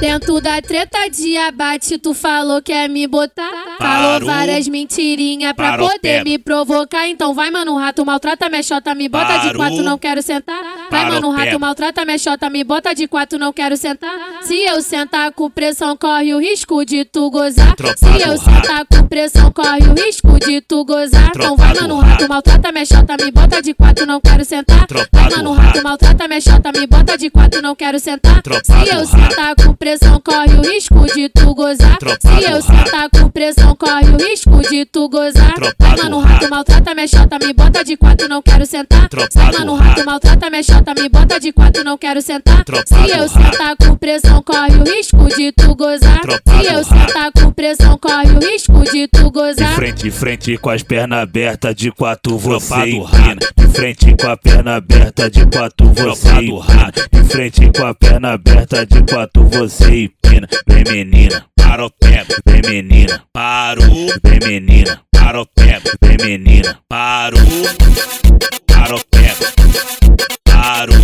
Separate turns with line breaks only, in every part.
Dentro da treta de abate, tu falou que é me botar. Falou
Parou.
várias mentirinhas pra poder me provocar. Então vai, mano, rato, maltrata minha xota, me bota de
Parou.
quatro, não quero sentar. Vai, mano, rato, maltrata minha xota, me bota de quatro, não quero sentar. Se eu sentar com pressão, corre o risco de tu gozar.
Tropa
Se eu sentar com pressão, corre o risco de tu gozar. Então vai, mano,
rato.
rato, maltrata minha xota, me bota de quatro, não quero sentar.
Tropa
Vai, mano,
rato.
rato, maltrata minha xota, me bota de quatro, não quero sentar. Se eu sentar com pressão, corre o risco de tu gozar. Se eu sentar com pressão, corre o risco de tu gozar.
Do
mano,
rato.
rato, maltrata minha xota, me bota de quatro, não quero sentar.
Do
mano,
rato.
rato, maltrata minha xota, me bota de quatro, não quero sentar. Se eu sentar com pressão, corre o risco de tu gozar. Se eu sentar com pressão, corre o risco de tu
De
gozar.
frente, frente com as pernas abertas, de quatro você empina. De frente com a perna aberta, de quatro você empina. De frente com a perna aberta, de quatro você empina. Vem menina, para o menina,
Parou,
vem menina,
para o
menina,
parou, para parou,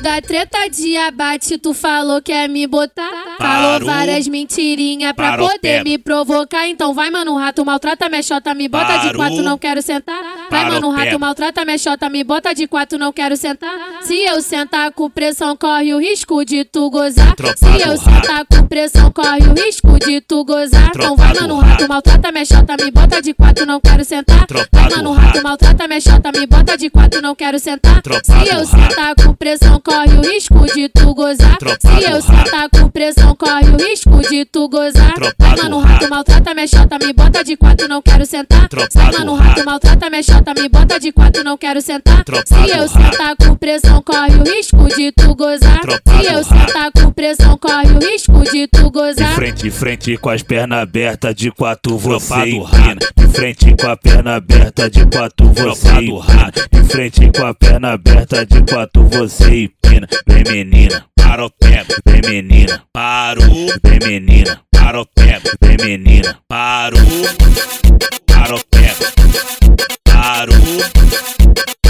da treta de abate, tu falou que é me botar. Falou
Parou.
várias mentirinhas pra
Parou,
poder
pega.
me provocar. Então vai, mano, rato, maltrata minha xota, me bota de
Parou.
quatro, não quero sentar. Vai, mano, rato, maltrata minha xota, me bota de quatro, não quero sentar. Se eu sentar com pressão, corre o risco de tu gozar.
Tropa
Se eu sentar com pressão, corre o risco de tu gozar. Então vai, mano,
rato.
rato, maltrata minha xota, me bota de quatro, não quero sentar. Vai, mano,
rato.
rato, maltrata minha xota, me bota de quatro, não quero sentar. Se eu sentar com pressão, corre o risco de tu gozar. Se eu sentar com pressão, corre o risco de tu gozar. Vai, mano,
rato.
rato, maltrata minha xota, me bota de quatro, não quero sentar. Vai, mano,
rato.
rato, maltrata minha xota, me bota de quatro, não quero sentar.
Tropa
Se eu sentar com pressão, corre o risco de tu gozar.
Tropa
Se eu sentar com pressão, corre o risco de tu
De
gozar.
frente, frente com as pernas abertas, de quatro você empina. De frente com a perna aberta, de quatro você empina. De frente com a perna aberta, de quatro você empina. Vem menina,
para o pego,
vem menina,
parou,
vem menina,
para o pego,
vem menina,
parou, para o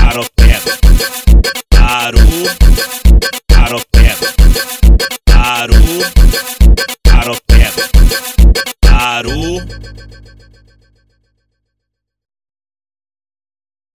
Aropeba. Aru. Aropeba. Aru. Aropeba. Aru.